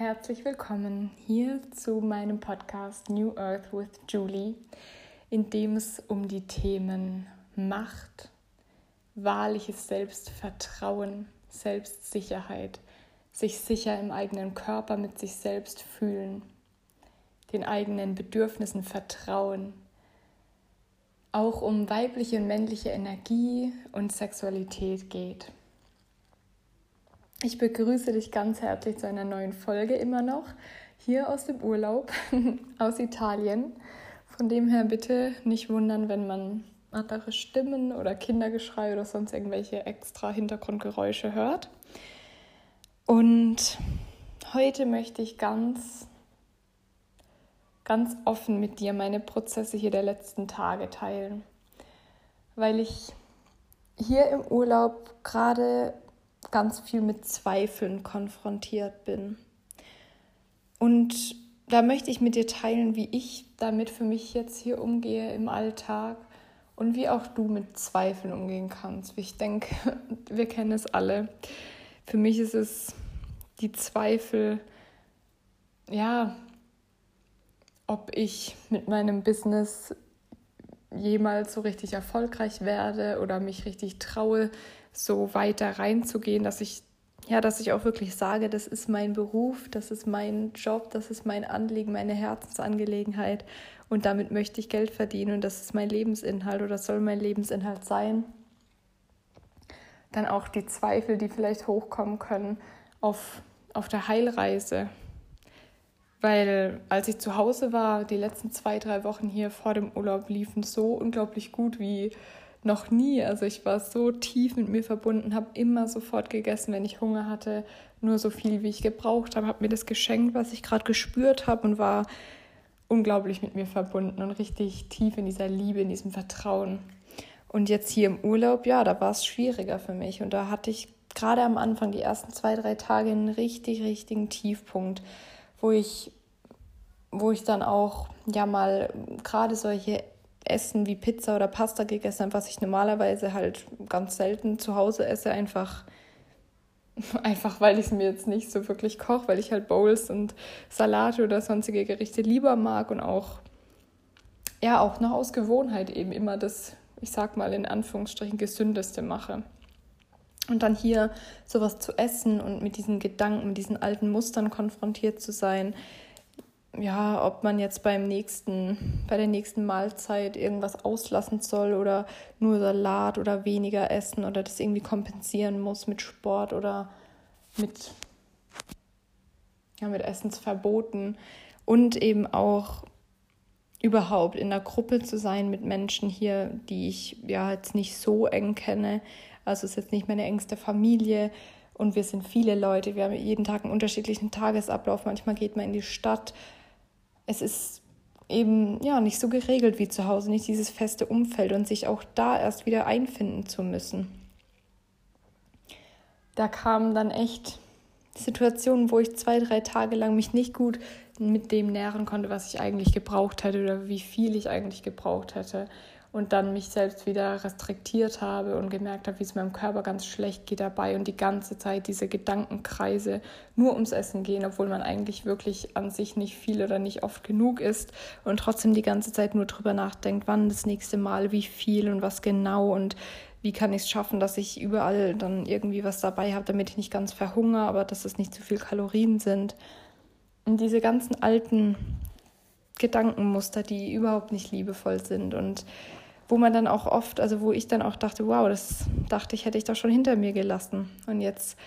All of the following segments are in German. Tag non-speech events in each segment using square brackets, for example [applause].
herzlich willkommen hier zu meinem Podcast New Earth with Julie, in dem es um die Themen Macht, wahrliches Selbstvertrauen, Selbstsicherheit, sich sicher im eigenen Körper mit sich selbst fühlen, den eigenen Bedürfnissen vertrauen, auch um weibliche und männliche Energie und Sexualität geht. Ich begrüße dich ganz herzlich zu einer neuen Folge immer noch hier aus dem Urlaub [laughs] aus Italien. Von dem her bitte nicht wundern, wenn man andere Stimmen oder Kindergeschrei oder sonst irgendwelche extra Hintergrundgeräusche hört. Und heute möchte ich ganz ganz offen mit dir meine Prozesse hier der letzten Tage teilen, weil ich hier im Urlaub gerade ganz viel mit Zweifeln konfrontiert bin. Und da möchte ich mit dir teilen, wie ich damit für mich jetzt hier umgehe im Alltag und wie auch du mit Zweifeln umgehen kannst. Ich denke, [laughs] wir kennen es alle. Für mich ist es die Zweifel, ja, ob ich mit meinem Business jemals so richtig erfolgreich werde oder mich richtig traue, so weiter reinzugehen, dass ich ja, dass ich auch wirklich sage, das ist mein Beruf, das ist mein Job, das ist mein Anliegen, meine Herzensangelegenheit und damit möchte ich Geld verdienen und das ist mein Lebensinhalt oder soll mein Lebensinhalt sein. Dann auch die Zweifel, die vielleicht hochkommen können auf, auf der Heilreise. Weil als ich zu Hause war, die letzten zwei, drei Wochen hier vor dem Urlaub liefen so unglaublich gut wie noch nie. Also ich war so tief mit mir verbunden, habe immer sofort gegessen, wenn ich Hunger hatte, nur so viel, wie ich gebraucht habe, habe mir das geschenkt, was ich gerade gespürt habe und war unglaublich mit mir verbunden und richtig tief in dieser Liebe, in diesem Vertrauen. Und jetzt hier im Urlaub, ja, da war es schwieriger für mich und da hatte ich gerade am Anfang, die ersten zwei, drei Tage, einen richtig, richtigen Tiefpunkt, wo ich wo ich dann auch ja mal gerade solche Essen wie Pizza oder Pasta gegessen habe, was ich normalerweise halt ganz selten zu Hause esse, einfach, [laughs] einfach weil ich es mir jetzt nicht so wirklich koche, weil ich halt Bowls und Salate oder sonstige Gerichte lieber mag und auch, ja, auch noch aus Gewohnheit eben immer das, ich sag mal in Anführungsstrichen, gesündeste mache. Und dann hier sowas zu essen und mit diesen Gedanken, mit diesen alten Mustern konfrontiert zu sein, ja, ob man jetzt beim nächsten, bei der nächsten Mahlzeit irgendwas auslassen soll oder nur Salat oder weniger essen oder das irgendwie kompensieren muss mit Sport oder mit, ja, mit Essensverboten und eben auch überhaupt in der Gruppe zu sein mit Menschen hier, die ich ja jetzt nicht so eng kenne. Also es ist jetzt nicht meine engste Familie und wir sind viele Leute. Wir haben jeden Tag einen unterschiedlichen Tagesablauf. Manchmal geht man in die Stadt, es ist eben ja nicht so geregelt wie zu Hause, nicht dieses feste Umfeld und sich auch da erst wieder einfinden zu müssen. Da kamen dann echt Situationen, wo ich zwei, drei Tage lang mich nicht gut mit dem nähren konnte, was ich eigentlich gebraucht hätte oder wie viel ich eigentlich gebraucht hätte und dann mich selbst wieder restriktiert habe und gemerkt habe, wie es meinem Körper ganz schlecht geht dabei und die ganze Zeit diese Gedankenkreise nur ums Essen gehen, obwohl man eigentlich wirklich an sich nicht viel oder nicht oft genug isst und trotzdem die ganze Zeit nur drüber nachdenkt, wann das nächste Mal, wie viel und was genau und wie kann ich es schaffen, dass ich überall dann irgendwie was dabei habe, damit ich nicht ganz verhungere, aber dass es nicht zu viel Kalorien sind. Und diese ganzen alten Gedankenmuster, die überhaupt nicht liebevoll sind und wo man dann auch oft, also wo ich dann auch dachte, wow, das dachte ich, hätte ich doch schon hinter mir gelassen. Und jetzt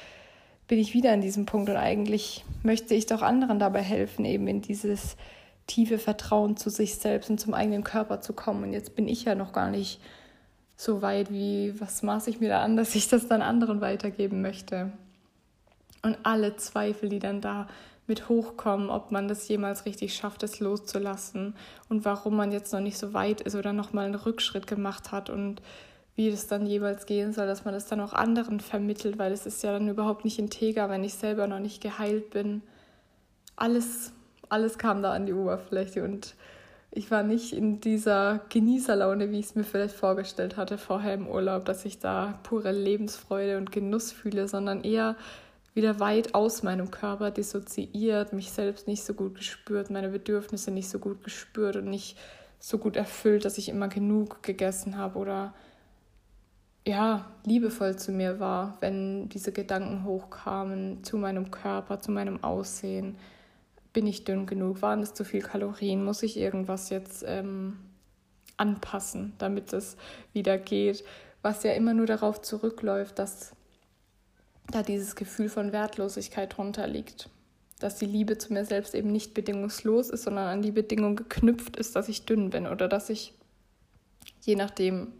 bin ich wieder an diesem Punkt und eigentlich möchte ich doch anderen dabei helfen, eben in dieses tiefe Vertrauen zu sich selbst und zum eigenen Körper zu kommen. Und jetzt bin ich ja noch gar nicht so weit, wie was maße ich mir da an, dass ich das dann anderen weitergeben möchte. Und alle Zweifel, die dann da mit hochkommen, ob man das jemals richtig schafft, es loszulassen und warum man jetzt noch nicht so weit ist oder noch mal einen Rückschritt gemacht hat und wie es dann jeweils gehen soll, dass man das dann auch anderen vermittelt, weil es ist ja dann überhaupt nicht integer, wenn ich selber noch nicht geheilt bin. Alles, alles kam da an die Oberfläche und ich war nicht in dieser Genießerlaune, wie ich es mir vielleicht vorgestellt hatte vorher im Urlaub, dass ich da pure Lebensfreude und Genuss fühle, sondern eher wieder weit aus meinem Körper dissoziiert, mich selbst nicht so gut gespürt, meine Bedürfnisse nicht so gut gespürt und nicht so gut erfüllt, dass ich immer genug gegessen habe oder ja, liebevoll zu mir war, wenn diese Gedanken hochkamen zu meinem Körper, zu meinem Aussehen bin ich dünn genug? Waren es zu viel Kalorien? Muss ich irgendwas jetzt ähm, anpassen, damit es wieder geht? Was ja immer nur darauf zurückläuft, dass da dieses Gefühl von Wertlosigkeit drunter liegt. Dass die Liebe zu mir selbst eben nicht bedingungslos ist, sondern an die Bedingung geknüpft ist, dass ich dünn bin oder dass ich je nachdem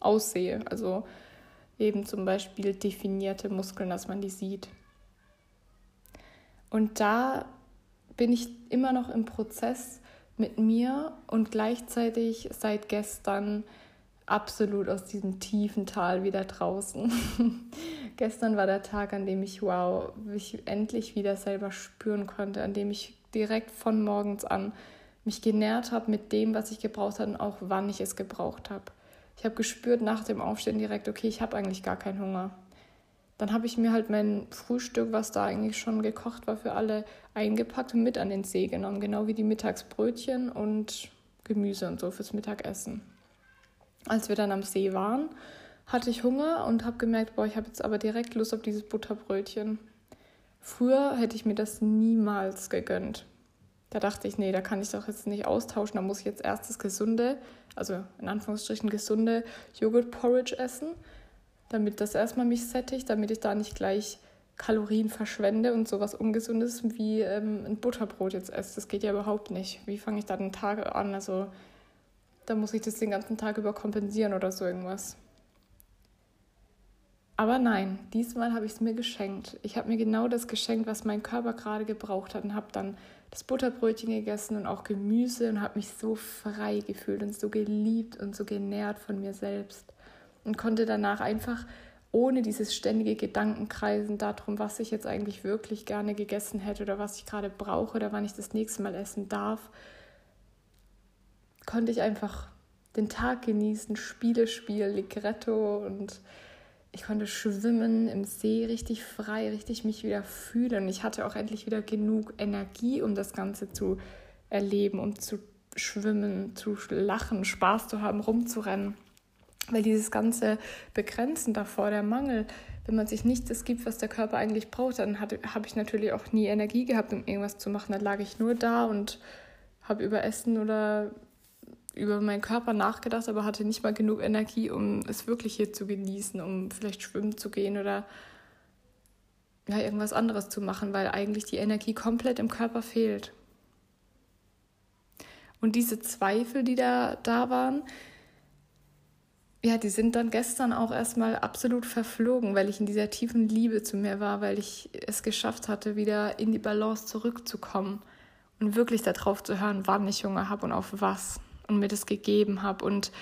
aussehe. Also eben zum Beispiel definierte Muskeln, dass man die sieht. Und da bin ich immer noch im Prozess mit mir und gleichzeitig seit gestern absolut aus diesem tiefen Tal wieder draußen. [laughs] Gestern war der Tag, an dem ich, wow, mich endlich wieder selber spüren konnte, an dem ich direkt von morgens an mich genährt habe mit dem, was ich gebraucht habe und auch wann ich es gebraucht habe. Ich habe gespürt nach dem Aufstehen direkt, okay, ich habe eigentlich gar keinen Hunger. Dann habe ich mir halt mein Frühstück, was da eigentlich schon gekocht war für alle, eingepackt und mit an den See genommen, genau wie die Mittagsbrötchen und Gemüse und so fürs Mittagessen. Als wir dann am See waren, hatte ich Hunger und habe gemerkt, boah, ich habe jetzt aber direkt Lust auf dieses Butterbrötchen. Früher hätte ich mir das niemals gegönnt. Da dachte ich, nee, da kann ich doch jetzt nicht austauschen, da muss ich jetzt erst das gesunde, also in Anführungsstrichen gesunde Joghurt-Porridge essen damit das erstmal mich sättigt, damit ich da nicht gleich Kalorien verschwende und sowas Ungesundes wie ähm, ein Butterbrot jetzt esse. Das geht ja überhaupt nicht. Wie fange ich da den Tag an? Also da muss ich das den ganzen Tag über kompensieren oder so irgendwas. Aber nein, diesmal habe ich es mir geschenkt. Ich habe mir genau das geschenkt, was mein Körper gerade gebraucht hat und habe dann das Butterbrötchen gegessen und auch Gemüse und habe mich so frei gefühlt und so geliebt und so genährt von mir selbst und konnte danach einfach ohne dieses ständige Gedankenkreisen darum, was ich jetzt eigentlich wirklich gerne gegessen hätte oder was ich gerade brauche oder wann ich das nächste Mal essen darf, konnte ich einfach den Tag genießen, Spiele spielen, Ligretto und ich konnte schwimmen im See richtig frei, richtig mich wieder fühlen. Ich hatte auch endlich wieder genug Energie, um das Ganze zu erleben, um zu schwimmen, zu lachen, Spaß zu haben, rumzurennen. Weil dieses ganze Begrenzen davor, der Mangel, wenn man sich nicht das gibt, was der Körper eigentlich braucht, dann habe ich natürlich auch nie Energie gehabt, um irgendwas zu machen. Dann lag ich nur da und habe über Essen oder über meinen Körper nachgedacht, aber hatte nicht mal genug Energie, um es wirklich hier zu genießen, um vielleicht schwimmen zu gehen oder ja, irgendwas anderes zu machen, weil eigentlich die Energie komplett im Körper fehlt. Und diese Zweifel, die da, da waren, ja, die sind dann gestern auch erstmal absolut verflogen, weil ich in dieser tiefen Liebe zu mir war, weil ich es geschafft hatte, wieder in die Balance zurückzukommen und wirklich darauf zu hören, wann ich Hunger habe und auf was und mir das gegeben habe. Und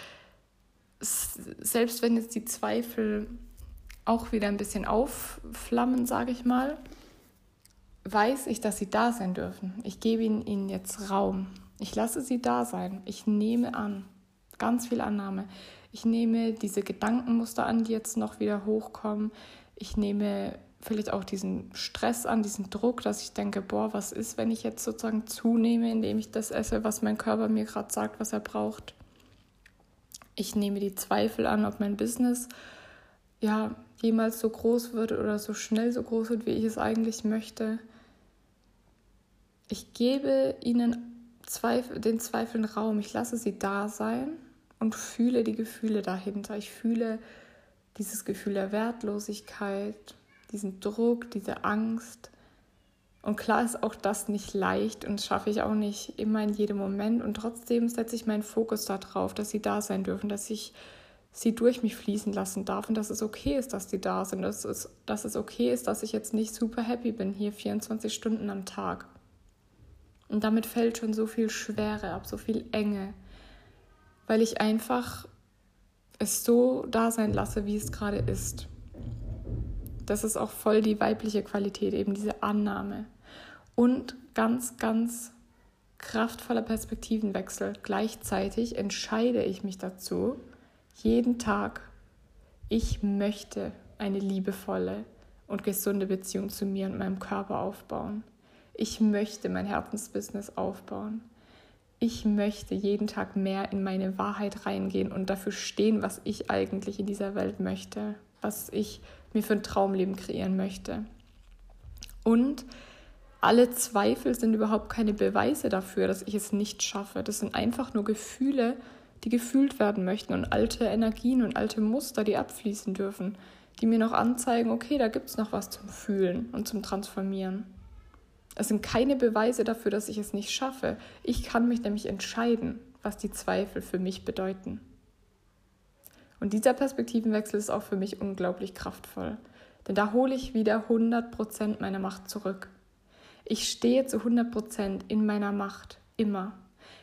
selbst wenn jetzt die Zweifel auch wieder ein bisschen aufflammen, sage ich mal, weiß ich, dass sie da sein dürfen. Ich gebe ihnen jetzt Raum. Ich lasse sie da sein. Ich nehme an. Ganz viel Annahme. Ich nehme diese Gedankenmuster an, die jetzt noch wieder hochkommen. Ich nehme vielleicht auch diesen Stress an, diesen Druck, dass ich denke, boah, was ist, wenn ich jetzt sozusagen zunehme, indem ich das esse, was mein Körper mir gerade sagt, was er braucht. Ich nehme die Zweifel an, ob mein Business ja jemals so groß wird oder so schnell so groß wird, wie ich es eigentlich möchte. Ich gebe ihnen Zweifel, den Zweifeln Raum, ich lasse sie da sein und fühle die Gefühle dahinter. Ich fühle dieses Gefühl der Wertlosigkeit, diesen Druck, diese Angst. Und klar ist auch das nicht leicht und schaffe ich auch nicht immer in jedem Moment. Und trotzdem setze ich meinen Fokus darauf, dass sie da sein dürfen, dass ich sie durch mich fließen lassen darf und dass es okay ist, dass sie da sind, dass es, dass es okay ist, dass ich jetzt nicht super happy bin hier 24 Stunden am Tag. Und damit fällt schon so viel Schwere ab, so viel Enge weil ich einfach es so da sein lasse, wie es gerade ist. Das ist auch voll die weibliche Qualität, eben diese Annahme. Und ganz, ganz kraftvoller Perspektivenwechsel. Gleichzeitig entscheide ich mich dazu, jeden Tag, ich möchte eine liebevolle und gesunde Beziehung zu mir und meinem Körper aufbauen. Ich möchte mein Herzensbusiness aufbauen. Ich möchte jeden Tag mehr in meine Wahrheit reingehen und dafür stehen, was ich eigentlich in dieser Welt möchte, was ich mir für ein Traumleben kreieren möchte. Und alle Zweifel sind überhaupt keine Beweise dafür, dass ich es nicht schaffe. Das sind einfach nur Gefühle, die gefühlt werden möchten und alte Energien und alte Muster, die abfließen dürfen, die mir noch anzeigen, okay, da gibt es noch was zum Fühlen und zum Transformieren. Es sind keine Beweise dafür, dass ich es nicht schaffe. Ich kann mich nämlich entscheiden, was die Zweifel für mich bedeuten. Und dieser Perspektivenwechsel ist auch für mich unglaublich kraftvoll. Denn da hole ich wieder 100% meiner Macht zurück. Ich stehe zu 100% in meiner Macht, immer.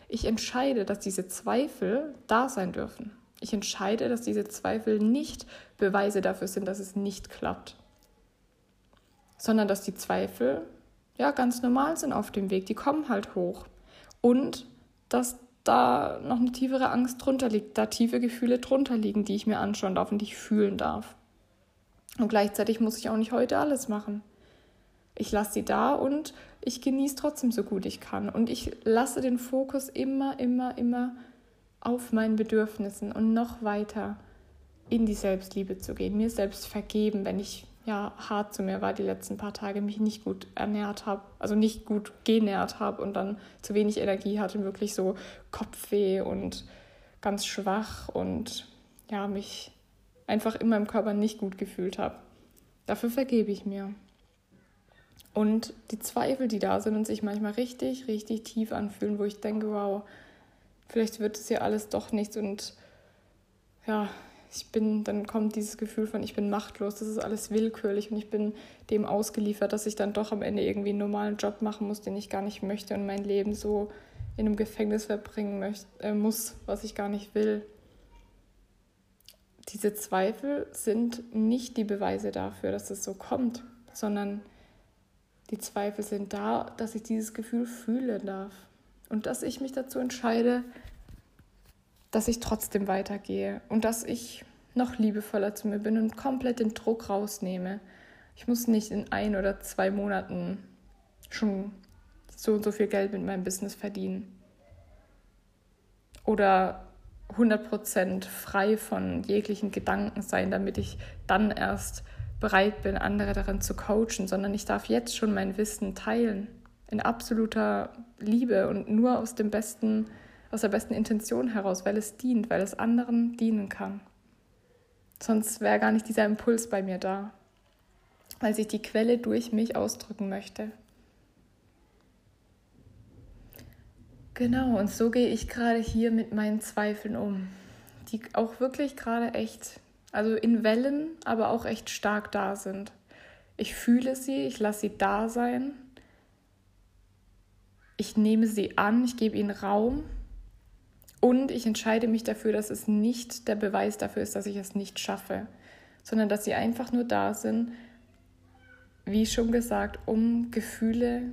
Ich entscheide, dass diese Zweifel da sein dürfen. Ich entscheide, dass diese Zweifel nicht Beweise dafür sind, dass es nicht klappt, sondern dass die Zweifel ja ganz normal sind auf dem Weg. Die kommen halt hoch. Und dass da noch eine tiefere Angst drunter liegt, da tiefe Gefühle drunter liegen, die ich mir anschauen darf und die ich fühlen darf. Und gleichzeitig muss ich auch nicht heute alles machen. Ich lasse sie da und ich genieße trotzdem so gut ich kann. Und ich lasse den Fokus immer, immer, immer auf meinen Bedürfnissen und noch weiter in die Selbstliebe zu gehen, mir selbst vergeben, wenn ich ja hart zu mir war die letzten paar Tage, mich nicht gut ernährt habe, also nicht gut genährt habe und dann zu wenig Energie hatte, wirklich so Kopfweh und ganz schwach und ja, mich einfach in meinem Körper nicht gut gefühlt habe. Dafür vergebe ich mir. Und die Zweifel, die da sind und sich manchmal richtig, richtig tief anfühlen, wo ich denke, wow, vielleicht wird es ja alles doch nichts und ja, ich bin, dann kommt dieses Gefühl von, ich bin machtlos, das ist alles willkürlich und ich bin dem ausgeliefert, dass ich dann doch am Ende irgendwie einen normalen Job machen muss, den ich gar nicht möchte und mein Leben so in einem Gefängnis verbringen möchte, äh, muss, was ich gar nicht will. Diese Zweifel sind nicht die Beweise dafür, dass es so kommt, sondern die Zweifel sind da, dass ich dieses Gefühl fühlen darf und dass ich mich dazu entscheide, dass ich trotzdem weitergehe und dass ich noch liebevoller zu mir bin und komplett den Druck rausnehme. Ich muss nicht in ein oder zwei Monaten schon so und so viel Geld mit meinem Business verdienen. Oder 100% frei von jeglichen Gedanken sein, damit ich dann erst bereit bin, andere darin zu coachen, sondern ich darf jetzt schon mein Wissen teilen in absoluter Liebe und nur aus dem besten aus der besten Intention heraus, weil es dient, weil es anderen dienen kann. Sonst wäre gar nicht dieser Impuls bei mir da, weil sich die Quelle durch mich ausdrücken möchte. Genau, und so gehe ich gerade hier mit meinen Zweifeln um, die auch wirklich gerade echt, also in Wellen, aber auch echt stark da sind. Ich fühle sie, ich lasse sie da sein, ich nehme sie an, ich gebe ihnen Raum und ich entscheide mich dafür, dass es nicht der Beweis dafür ist, dass ich es nicht schaffe, sondern dass sie einfach nur da sind, wie schon gesagt, um Gefühle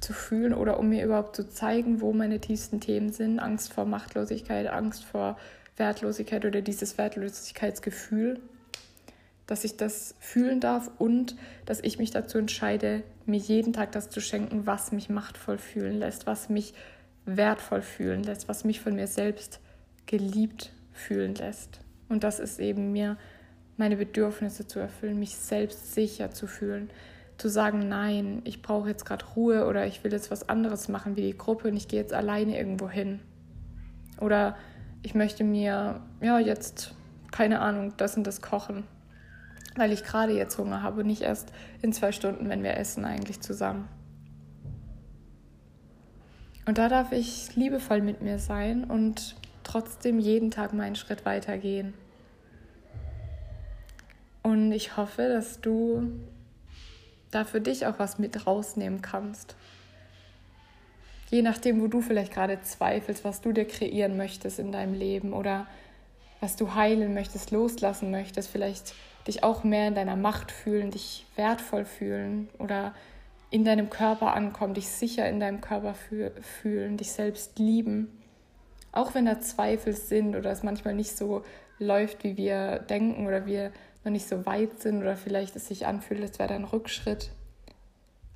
zu fühlen oder um mir überhaupt zu zeigen, wo meine tiefsten Themen sind. Angst vor Machtlosigkeit, Angst vor Wertlosigkeit oder dieses Wertlosigkeitsgefühl, dass ich das fühlen darf und dass ich mich dazu entscheide, mir jeden Tag das zu schenken, was mich machtvoll fühlen lässt, was mich wertvoll fühlen lässt, was mich von mir selbst geliebt fühlen lässt. Und das ist eben mir meine Bedürfnisse zu erfüllen, mich selbst sicher zu fühlen, zu sagen, nein, ich brauche jetzt gerade Ruhe oder ich will jetzt was anderes machen wie die Gruppe und ich gehe jetzt alleine irgendwo hin. Oder ich möchte mir, ja, jetzt, keine Ahnung, das und das kochen, weil ich gerade jetzt Hunger habe und nicht erst in zwei Stunden, wenn wir essen, eigentlich zusammen. Und da darf ich liebevoll mit mir sein und trotzdem jeden Tag meinen Schritt weitergehen. Und ich hoffe, dass du da für dich auch was mit rausnehmen kannst. Je nachdem, wo du vielleicht gerade zweifelst, was du dir kreieren möchtest in deinem Leben oder was du heilen möchtest, loslassen möchtest, vielleicht dich auch mehr in deiner Macht fühlen, dich wertvoll fühlen oder in deinem Körper ankommen, dich sicher in deinem Körper fühlen, dich selbst lieben. Auch wenn da Zweifel sind oder es manchmal nicht so läuft, wie wir denken oder wir noch nicht so weit sind oder vielleicht es sich anfühlt, als wäre da ein Rückschritt.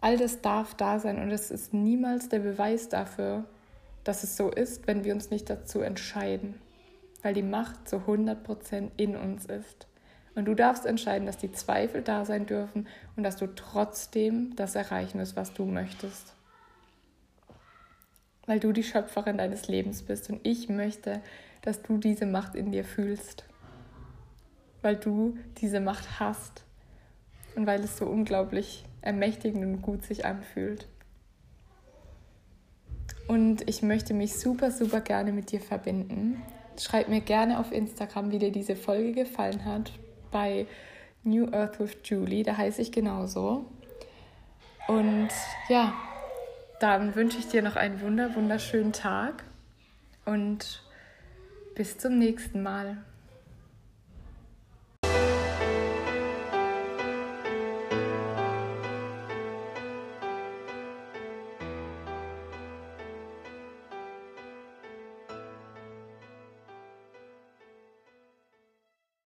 All das darf da sein und es ist niemals der Beweis dafür, dass es so ist, wenn wir uns nicht dazu entscheiden, weil die Macht zu 100% in uns ist. Und du darfst entscheiden, dass die Zweifel da sein dürfen und dass du trotzdem das erreichen wirst, was du möchtest. Weil du die Schöpferin deines Lebens bist und ich möchte, dass du diese Macht in dir fühlst. Weil du diese Macht hast und weil es so unglaublich ermächtigend und gut sich anfühlt. Und ich möchte mich super, super gerne mit dir verbinden. Schreib mir gerne auf Instagram, wie dir diese Folge gefallen hat bei New Earth with Julie. Da heiße ich genauso. Und ja, dann wünsche ich dir noch einen wunder, wunderschönen Tag und bis zum nächsten Mal.